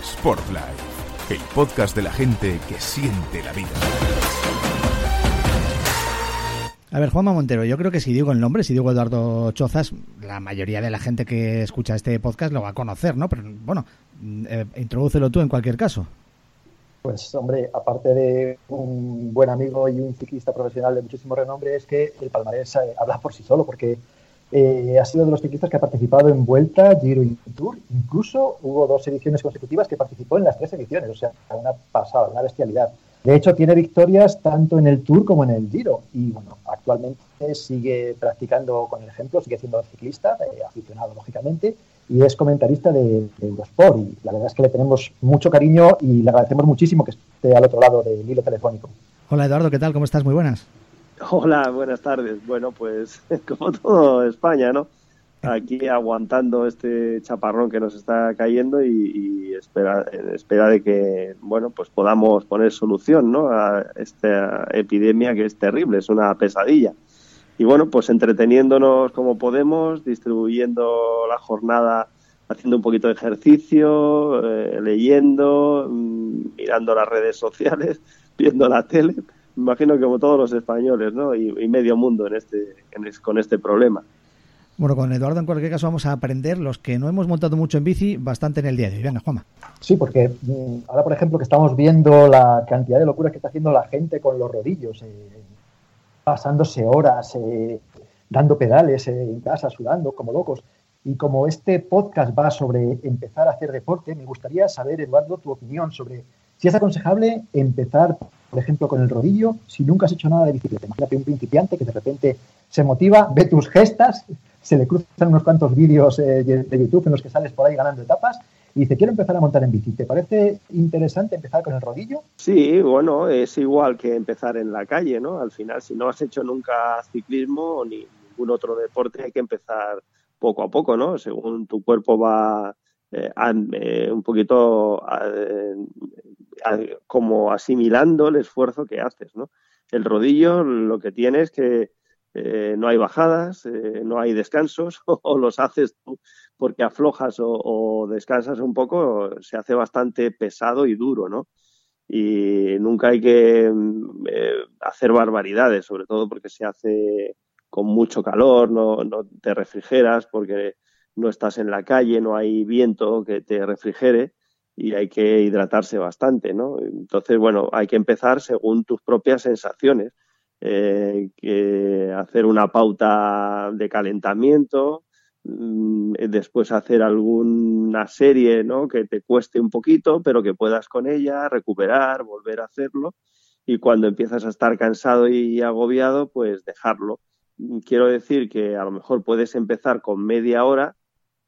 Sportlife, el podcast de la gente que siente la vida. A ver, Juanma Montero, yo creo que si digo el nombre, si digo Eduardo Chozas, la mayoría de la gente que escucha este podcast lo va a conocer, ¿no? Pero bueno, eh, introdúcelo tú en cualquier caso. Pues hombre, aparte de un buen amigo y un ciclista profesional de muchísimo renombre, es que el palmarés eh, habla por sí solo, porque eh, ha sido de los ciclistas que ha participado en Vuelta, Giro y Tour. Incluso hubo dos ediciones consecutivas que participó en las tres ediciones, o sea, una pasada, una bestialidad. De hecho, tiene victorias tanto en el Tour como en el Giro. Y bueno, actualmente sigue practicando con el ejemplo, sigue siendo ciclista, eh, aficionado lógicamente, y es comentarista de, de, Eurosport. Y la verdad es que le tenemos mucho cariño y le agradecemos muchísimo que esté al otro lado del hilo telefónico. Hola Eduardo, ¿qué tal? ¿Cómo estás? Muy buenas. Hola, buenas tardes. Bueno, pues como todo España, ¿no? Aquí aguantando este chaparrón que nos está cayendo y, y espera, espera de que, bueno, pues podamos poner solución, ¿no? A esta epidemia que es terrible, es una pesadilla. Y bueno, pues entreteniéndonos como podemos, distribuyendo la jornada, haciendo un poquito de ejercicio, eh, leyendo, mmm, mirando las redes sociales, viendo la tele imagino que como todos los españoles, ¿no? Y, y medio mundo en este, en es, con este problema. Bueno, con Eduardo en cualquier caso vamos a aprender, los que no hemos montado mucho en bici, bastante en el día de hoy. Venga, Juanma. Sí, porque mmm, ahora, por ejemplo, que estamos viendo la cantidad de locuras que está haciendo la gente con los rodillos, eh, pasándose horas, eh, dando pedales eh, en casa, sudando como locos. Y como este podcast va sobre empezar a hacer deporte, me gustaría saber, Eduardo, tu opinión sobre si es aconsejable empezar, por ejemplo, con el rodillo si nunca has hecho nada de bicicleta. Imagínate un principiante que de repente se motiva, ve tus gestas, se le cruzan unos cuantos vídeos eh, de YouTube en los que sales por ahí ganando etapas y dice, quiero empezar a montar en bici. ¿Te parece interesante empezar con el rodillo? Sí, bueno, es igual que empezar en la calle, ¿no? Al final, si no has hecho nunca ciclismo ni ningún otro deporte, hay que empezar poco a poco, ¿no? Según tu cuerpo va un poquito eh, como asimilando el esfuerzo que haces, ¿no? El rodillo lo que tiene es que eh, no hay bajadas, eh, no hay descansos, o los haces tú porque aflojas o, descansas un poco, se hace bastante pesado y duro, ¿no? Y nunca hay que eh, hacer barbaridades, sobre todo porque se hace con mucho calor, no te refrigeras porque no estás en la calle, no hay viento que te refrigere y hay que hidratarse bastante, ¿no? Entonces, bueno, hay que empezar según tus propias sensaciones, eh, que hacer una pauta de calentamiento, mmm, después hacer alguna serie, ¿no? Que te cueste un poquito, pero que puedas con ella recuperar, volver a hacerlo y cuando empiezas a estar cansado y agobiado, pues dejarlo. Quiero decir que a lo mejor puedes empezar con media hora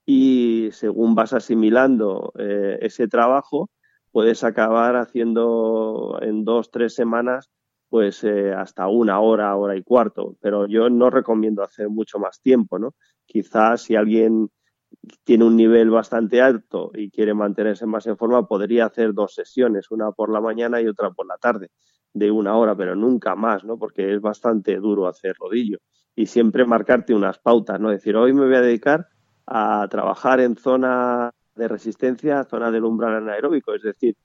y según vas asimilando eh, ese trabajo, puedes acabar haciendo en dos, tres semanas, pues eh, hasta una hora, hora y cuarto. Pero yo no recomiendo hacer mucho más tiempo, ¿no? Quizás si alguien tiene un nivel bastante alto y quiere mantenerse más en forma, podría hacer dos sesiones, una por la mañana y otra por la tarde, de una hora, pero nunca más, ¿no? Porque es bastante duro hacer rodillo. Y siempre marcarte unas pautas, ¿no? Decir, hoy me voy a dedicar a trabajar en zona de resistencia, zona del umbral anaeróbico, es decir,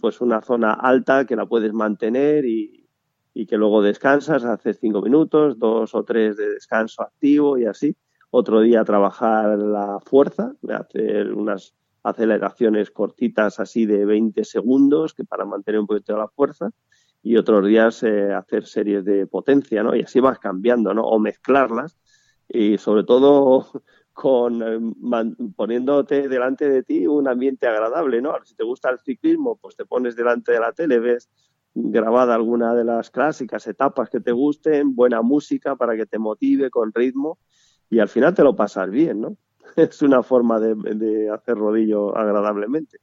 pues una zona alta que la puedes mantener y, y que luego descansas, haces cinco minutos, dos o tres de descanso activo y así, otro día trabajar la fuerza, hacer unas aceleraciones cortitas así de 20 segundos que para mantener un poquito la fuerza y otros días eh, hacer series de potencia, ¿no? Y así vas cambiando, ¿no? O mezclarlas y sobre todo con eh, poniéndote delante de ti un ambiente agradable, ¿no? Si te gusta el ciclismo, pues te pones delante de la tele, ves grabada alguna de las clásicas etapas que te gusten, buena música para que te motive con ritmo y al final te lo pasas bien, ¿no? Es una forma de, hacer rodillo agradablemente.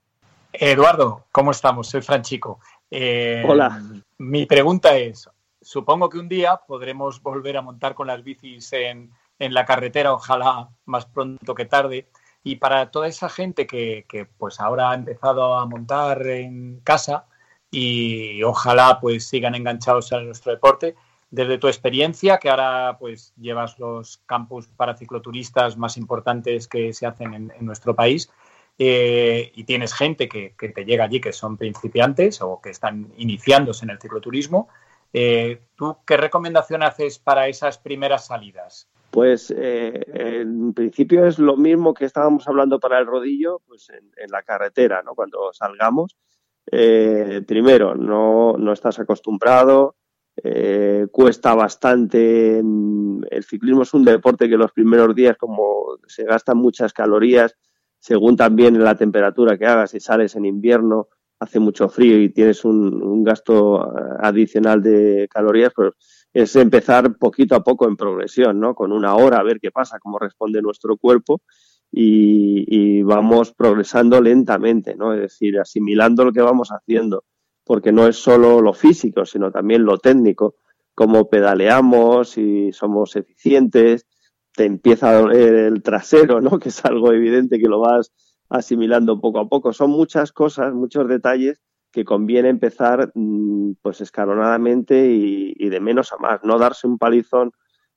Eduardo, ¿cómo estamos? Soy Franchico. Eh, Hola. Mi pregunta es, supongo que un día podremos volver a montar con las bicis en, en la carretera, ojalá más pronto que tarde. Y para toda esa gente que, pues ahora ha empezado a montar en casa y ojalá pues sigan enganchados a nuestro deporte, desde tu experiencia, que ahora pues llevas los campus para cicloturistas más importantes que se hacen en, nuestro país, eh, y tienes gente que, te llega allí que son principiantes o que están iniciándose en el cicloturismo, eh, ¿tú qué recomendación haces para esas primeras salidas? Pues eh, en principio es lo mismo que estábamos hablando para el rodillo, pues en, la carretera, ¿no? Cuando salgamos, primero, no, no estás acostumbrado, eh, cuesta bastante. El ciclismo es un deporte que los primeros días, como se gastan muchas calorías, según también la temperatura que hagas, si sales en invierno, hace mucho frío y tienes un, gasto adicional de calorías, pues es empezar poquito a poco en progresión, ¿no? Con una hora a ver qué pasa, cómo responde nuestro cuerpo y, vamos progresando lentamente, ¿no? Es decir, asimilando lo que vamos haciendo porque no es solo lo físico, sino también lo técnico, cómo pedaleamos, y somos eficientes, te empieza a doler el trasero, ¿no? Que es algo evidente que lo vas asimilando poco a poco. Son muchas cosas, muchos detalles que conviene empezar mm, pues escalonadamente y, de menos a más, no darse un palizón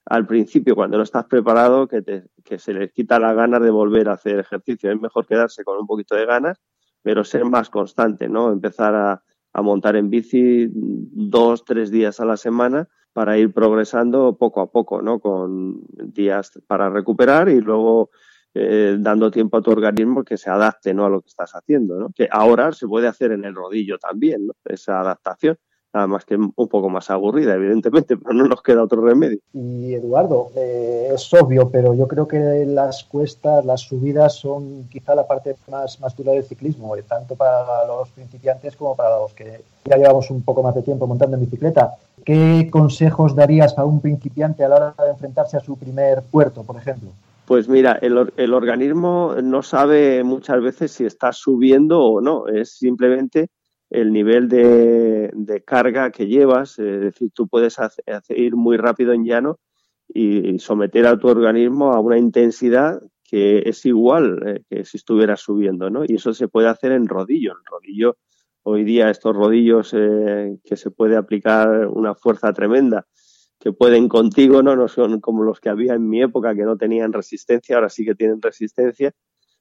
al principio cuando no estás preparado que, te, se les quita la ganas de volver a hacer ejercicio. Es mejor quedarse con un poquito de ganas, pero ser más constante, ¿no? Empezar a, a montar en bici dos, tres días a la semana para ir progresando poco a poco, ¿no? Con días para recuperar y luego eh, dando tiempo a tu organismo que se adapte, ¿no? A lo que estás haciendo, ¿no? Que ahora se puede hacer en el rodillo también, ¿no? Esa adaptación nada más que un poco más aburrida, evidentemente, pero no nos queda otro remedio. Y Eduardo, eh, es obvio, pero yo creo que las cuestas, las subidas son quizá la parte más, más dura del ciclismo, eh, tanto para los principiantes como para los que ya llevamos un poco más de tiempo montando en bicicleta. ¿Qué consejos darías a un principiante a la hora de enfrentarse a su primer puerto, por ejemplo? Pues mira, el, el organismo no sabe muchas veces si está subiendo o no, es simplemente el nivel de, carga que llevas, es decir, tú puedes ir muy rápido en llano y someter a tu organismo a una intensidad que es igual eh, que si estuvieras subiendo, ¿no? Y eso se puede hacer en rodillo. En rodillo, hoy día estos rodillos eh, que se puede aplicar una fuerza tremenda, que pueden contigo, ¿no? No son como los que había en mi época que no tenían resistencia, ahora sí que tienen resistencia.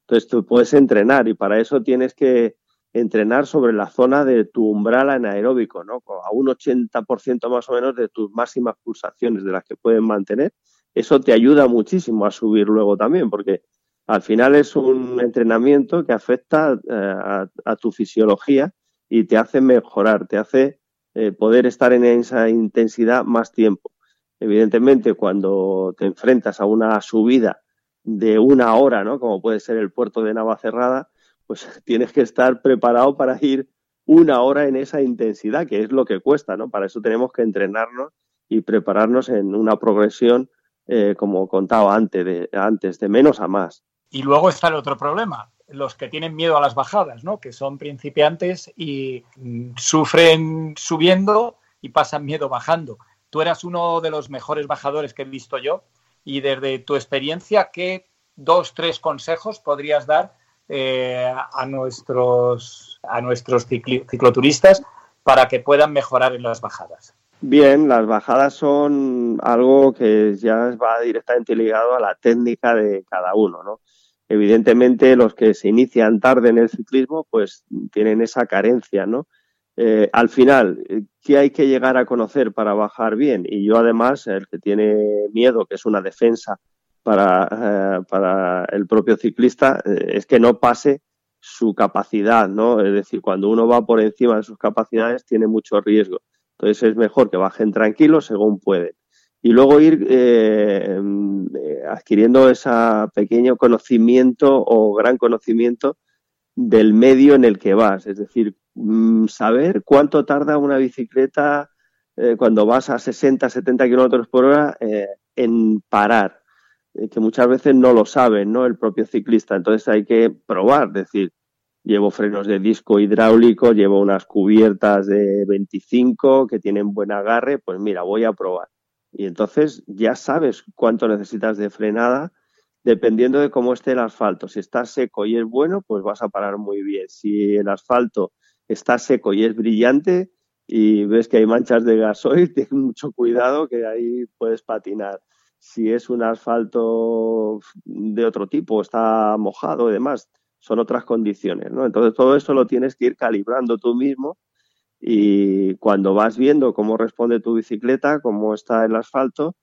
Entonces tú puedes entrenar y para eso tienes que, entrenar sobre la zona de tu umbral anaeróbico, ¿no? A un 80% más o menos de tus máximas pulsaciones de las que pueden mantener. Eso te ayuda muchísimo a subir luego también, porque al final es un entrenamiento que afecta eh, a, tu fisiología y te hace mejorar, te hace eh, poder estar en esa intensidad más tiempo. Evidentemente, cuando te enfrentas a una subida de una hora, ¿no? Como puede ser el puerto de Navacerrada, pues tienes que estar preparado para ir una hora en esa intensidad, que es lo que cuesta, ¿no? Para eso tenemos que entrenarnos y prepararnos en una progresión, eh, como contaba antes de, antes, de menos a más. Y luego está el otro problema, los que tienen miedo a las bajadas, ¿no? Que son principiantes y mm, sufren subiendo y pasan miedo bajando. Tú eras uno de los mejores bajadores que he visto yo y desde tu experiencia, ¿qué dos, tres consejos podrías dar eh, a nuestros, a nuestros cicloturistas para que puedan mejorar en las bajadas? Bien, las bajadas son algo que ya va directamente ligado a la técnica de cada uno, ¿no? Evidentemente, los que se inician tarde en el ciclismo, pues tienen esa carencia, ¿no? Eh, al final, ¿qué hay que llegar a conocer para bajar bien? Y yo, además, el que tiene miedo, que es una defensa para, para el propio ciclista es que no pase su capacidad, ¿no? Es decir, cuando uno va por encima de sus capacidades tiene mucho riesgo. Entonces es mejor que bajen tranquilos según pueden. Y luego ir eh, eh, adquiriendo ese pequeño conocimiento o gran conocimiento del medio en el que vas. Es decir, saber cuánto tarda una bicicleta eh, cuando vas a 60, 70 kilómetros por hora en parar que muchas veces no lo saben, ¿no? El propio ciclista. Entonces hay que probar, decir, llevo frenos de disco hidráulico, llevo unas cubiertas de 25 que tienen buen agarre, pues mira, voy a probar. Y entonces ya sabes cuánto necesitas de frenada dependiendo de cómo esté el asfalto. Si está seco y es bueno, pues vas a parar muy bien. Si el asfalto está seco y es brillante y ves que hay manchas de gasoil, ten mucho cuidado que ahí puedes patinar si es un asfalto de otro tipo, está mojado y demás, son otras condiciones, ¿no? Entonces todo eso lo tienes que ir calibrando tú mismo y cuando vas viendo cómo responde tu bicicleta, cómo está el asfalto,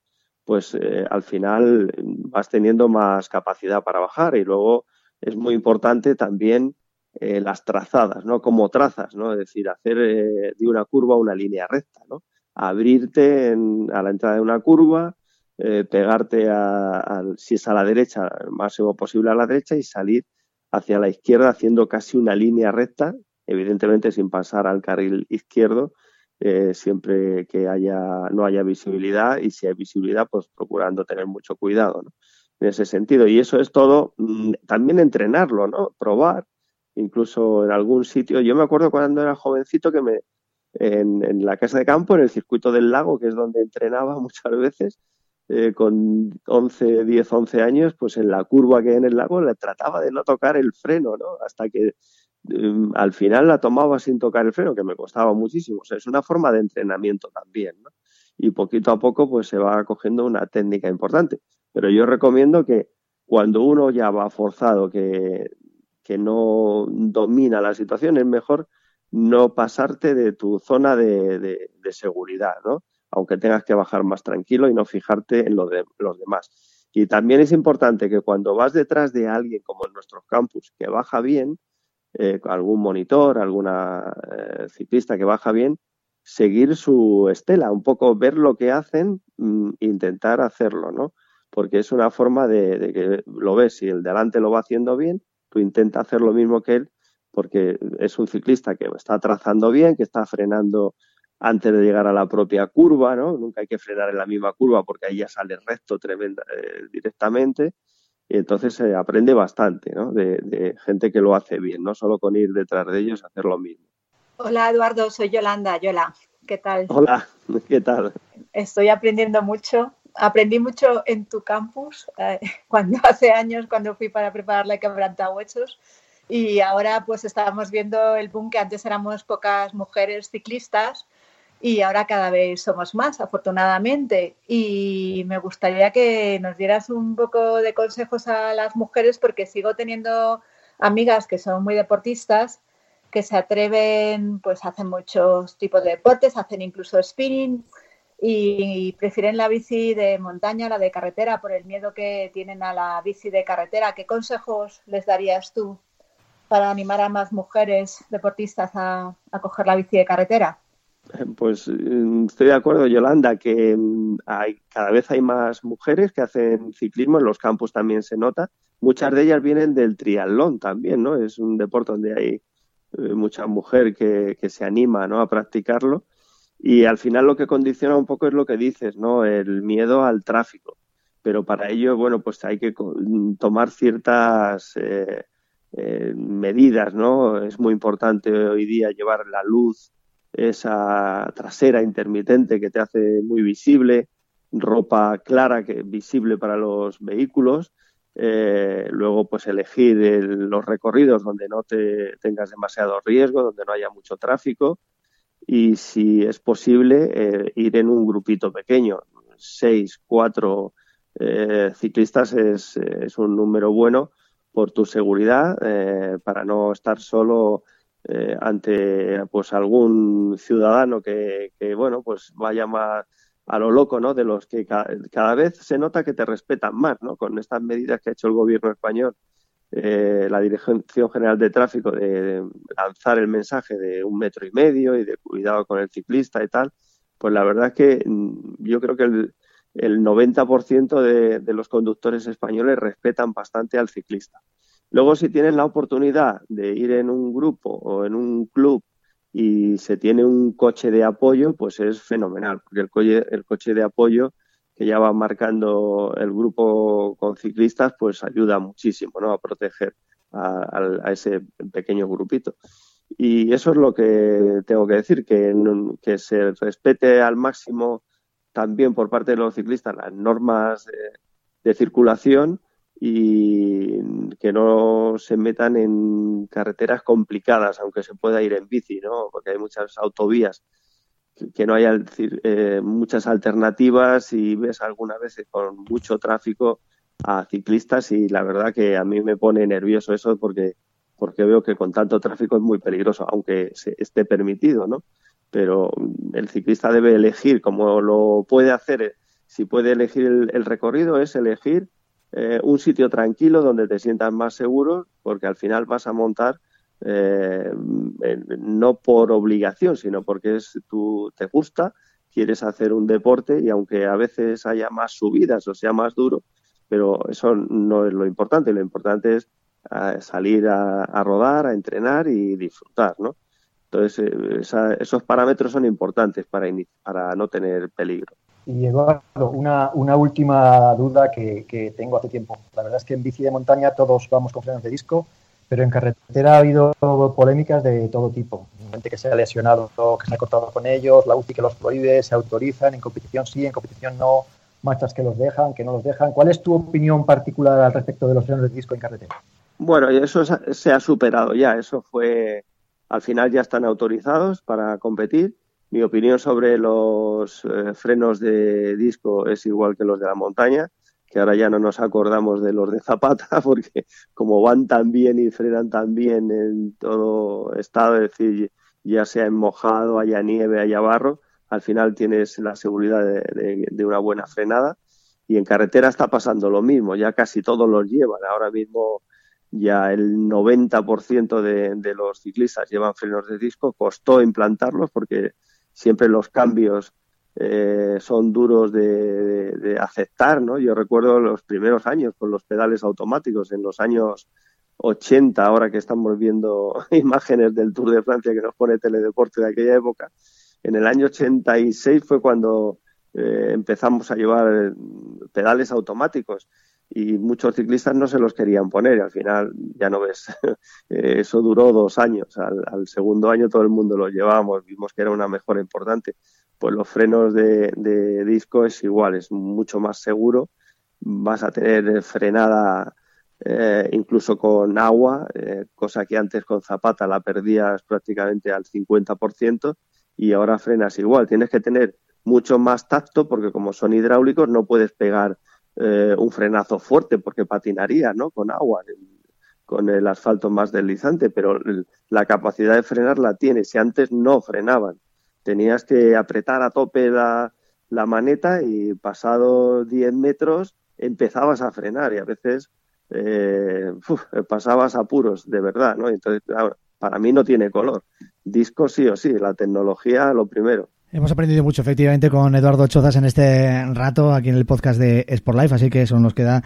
pues eh, al final vas teniendo más capacidad para bajar y luego es muy importante también eh, las trazadas, ¿no? Como trazas, ¿no? Es decir, hacer eh, de una curva una línea recta, ¿no? Abrirte a la entrada de una curva, eh, pegarte a, si es a la derecha, el máximo posible a la derecha y salir hacia la izquierda haciendo casi una línea recta, evidentemente sin pasar al carril izquierdo, eh, siempre que haya no haya visibilidad y si hay visibilidad, pues procurando tener mucho cuidado en ese sentido. Y eso es todo, mm, también entrenarlo, ¿no? Probar, incluso en algún sitio. Yo me acuerdo cuando era jovencito que me en, en la casa de campo, en el circuito del lago, que es donde entrenaba muchas veces, eh, con 11, 10, 11 años, pues en la curva que hay en el lago le trataba de no tocar el freno, ¿no? Hasta que em, al final la tomaba sin tocar el freno, que me costaba muchísimo. O sea, es una forma de entrenamiento también, ¿no? Y poquito a poco pues se va cogiendo una técnica importante. Pero yo recomiendo que cuando uno ya va forzado, que, que no domina la situación, es mejor no pasarte de tu zona de, seguridad, ¿no? aunque tengas que bajar más tranquilo y no fijarte en lo de los demás. Y también es importante que cuando vas detrás de alguien, como en nuestros campus, que baja bien, eh, algún monitor, alguna eh, ciclista que baja bien, seguir su estela, un poco ver lo que hacen, mm, intentar hacerlo, ¿no? Porque es una forma de, de, que lo ves, si el de adelante lo va haciendo bien, tú intenta hacer lo mismo que él, porque es un ciclista que está trazando bien, que está frenando antes de llegar a la propia curva, ¿no? Nunca hay que frenar en la misma curva porque ahí ya sale recto tremenda, eh, directamente. Y entonces se aprende bastante, ¿no? De, gente que lo hace bien, no solo con ir detrás de ellos a hacer lo mismo. Hola Eduardo, soy Yolanda. Yola, ¿qué tal? Hola, ¿qué tal? Estoy aprendiendo mucho. Aprendí mucho en tu campus eh, cuando hace años, cuando fui para preparar la quebrantahuesos. Y ahora pues estábamos viendo el boom que antes éramos pocas mujeres ciclistas y ahora cada vez somos más, afortunadamente. Y me gustaría que nos dieras un poco de consejos a las mujeres porque sigo teniendo amigas que son muy deportistas, que se atreven, pues hacen muchos tipos de deportes, hacen incluso spinning y prefieren la bici de montaña, la de carretera, por el miedo que tienen a la bici de carretera. ¿Qué consejos les darías tú para animar a más mujeres deportistas a, a coger la bici de carretera? Pues mm, estoy de acuerdo, Yolanda, que mm, hay, cada vez hay más mujeres que hacen ciclismo, en los campos también se nota. Muchas de ellas vienen del triatlón también, ¿no? Es un deporte donde hay eh, mucha mujer que, se anima a practicarlo. Y al final lo que condiciona un poco es lo que dices, ¿no? El miedo al tráfico. Pero para ello, bueno, pues hay que tomar ciertas eh, eh, medidas, ¿no? Es muy importante hoy día llevar la luz esa trasera intermitente que te hace muy visible, ropa clara que visible para los vehículos, eh, luego pues elegir el, los recorridos donde no te tengas demasiado riesgo, donde no haya mucho tráfico y si es posible eh, ir en un grupito pequeño, seis, cuatro eh, ciclistas es, un número bueno por tu seguridad eh, para no estar solo eh, ante pues algún ciudadano que, bueno pues vaya a lo loco, ¿no? De los que cada, vez se nota que te respetan más, ¿no? Con estas medidas que ha hecho el gobierno español, eh, la Dirección General de Tráfico, de, lanzar el mensaje de un metro y medio y de cuidado con el ciclista y tal, pues la verdad es que mm, yo creo que el, el 90% de, de los conductores españoles respetan bastante al ciclista. Luego, si tienes la oportunidad de ir en un grupo o en un club y se tiene un coche de apoyo, pues es fenomenal, porque el el coche de apoyo que ya va marcando el grupo con ciclistas, pues ayuda muchísimo ¿no? a proteger a, ese pequeño grupito. Y eso es lo que tengo que decir, que, que se respete al máximo también por parte de los ciclistas las normas de circulación y que no se metan en carreteras complicadas, aunque se pueda ir en bici, ¿no? Porque hay muchas autovías que no haya eh, muchas alternativas y ves algunas veces con mucho tráfico a ciclistas y la verdad que a mí me pone nervioso eso porque porque veo que con tanto tráfico es muy peligroso, aunque se esté permitido, ¿no? Pero el ciclista debe elegir, como lo puede hacer, si puede elegir el recorrido, es elegir eh, un sitio tranquilo donde te sientas más seguro, porque al final vas a montar eh, no por obligación, sino porque es tú te gusta, quieres hacer un deporte y aunque a veces haya más subidas o sea más duro, pero eso no es lo importante, lo importante es eh, salir a, rodar, a entrenar y disfrutar, ¿no? Entonces, esos parámetros son importantes para, para no tener peligro. Y Eduardo, una, una última duda que, que, tengo hace tiempo. La verdad es que en bici de montaña todos vamos con frenos de disco, pero en carretera ha habido polémicas de todo tipo. Gente que se ha lesionado, que se ha cortado con ellos, la UCI que los prohíbe, se autorizan, en competición sí, en competición no, marchas que los dejan, que no los dejan. ¿Cuál es tu opinión particular al respecto de los frenos de disco en carretera? Bueno, eso se ha superado ya, eso fue, al final ya están autorizados para competir mi opinión sobre los eh, frenos de disco es igual que los de la montaña, que ahora ya no nos acordamos de los de Zapata, porque como van tan bien y frenan tan bien en todo estado, es decir, ya sea en mojado, haya nieve, haya barro, al final tienes la seguridad de, una buena frenada. Y en carretera está pasando lo mismo, ya casi todos los llevan. Ahora mismo ya el 90% de, de los ciclistas llevan frenos de disco. Costó implantarlos porque siempre los cambios eh, son duros de, aceptar, ¿no? Yo recuerdo los primeros años con los pedales automáticos, en los años 80, ahora que estamos viendo imágenes del Tour de Francia que nos pone Teledeporte de aquella época, en el año 86 fue cuando eh, empezamos a llevar pedales automáticos y muchos ciclistas no se los querían poner y al final ya no ves, eh, eso duró dos años, al, segundo año todo el mundo lo llevábamos, vimos que era una mejora importante, pues los frenos de, disco es igual, es mucho más seguro, vas a tener frenada eh, incluso con agua, eh, cosa que antes con zapata la perdías prácticamente al 50% y ahora frenas igual, tienes que tener mucho más tacto porque como son hidráulicos no puedes pegar eh, un frenazo fuerte porque patinaría ¿no? con agua, con el asfalto más deslizante, pero la capacidad de frenar la tiene. Si antes no frenaban, tenías que apretar a tope la, la maneta y pasado 10 metros empezabas a frenar y a veces eh, pasabas apuros, de verdad, ¿no? Entonces, para mí no tiene color. Disco sí o sí, la tecnología lo primero. Hemos aprendido mucho efectivamente con Eduardo Chozas en este rato aquí en el podcast de Sport Life, así que eso nos queda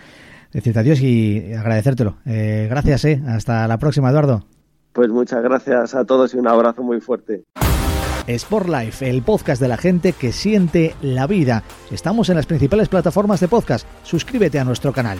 decirte adiós y agradecértelo. Eh, gracias, eh. hasta la próxima, Eduardo. Pues muchas gracias a todos y un abrazo muy fuerte. Sport Life, el podcast de la gente que siente la vida. Estamos en las principales plataformas de podcast. Suscríbete a nuestro canal.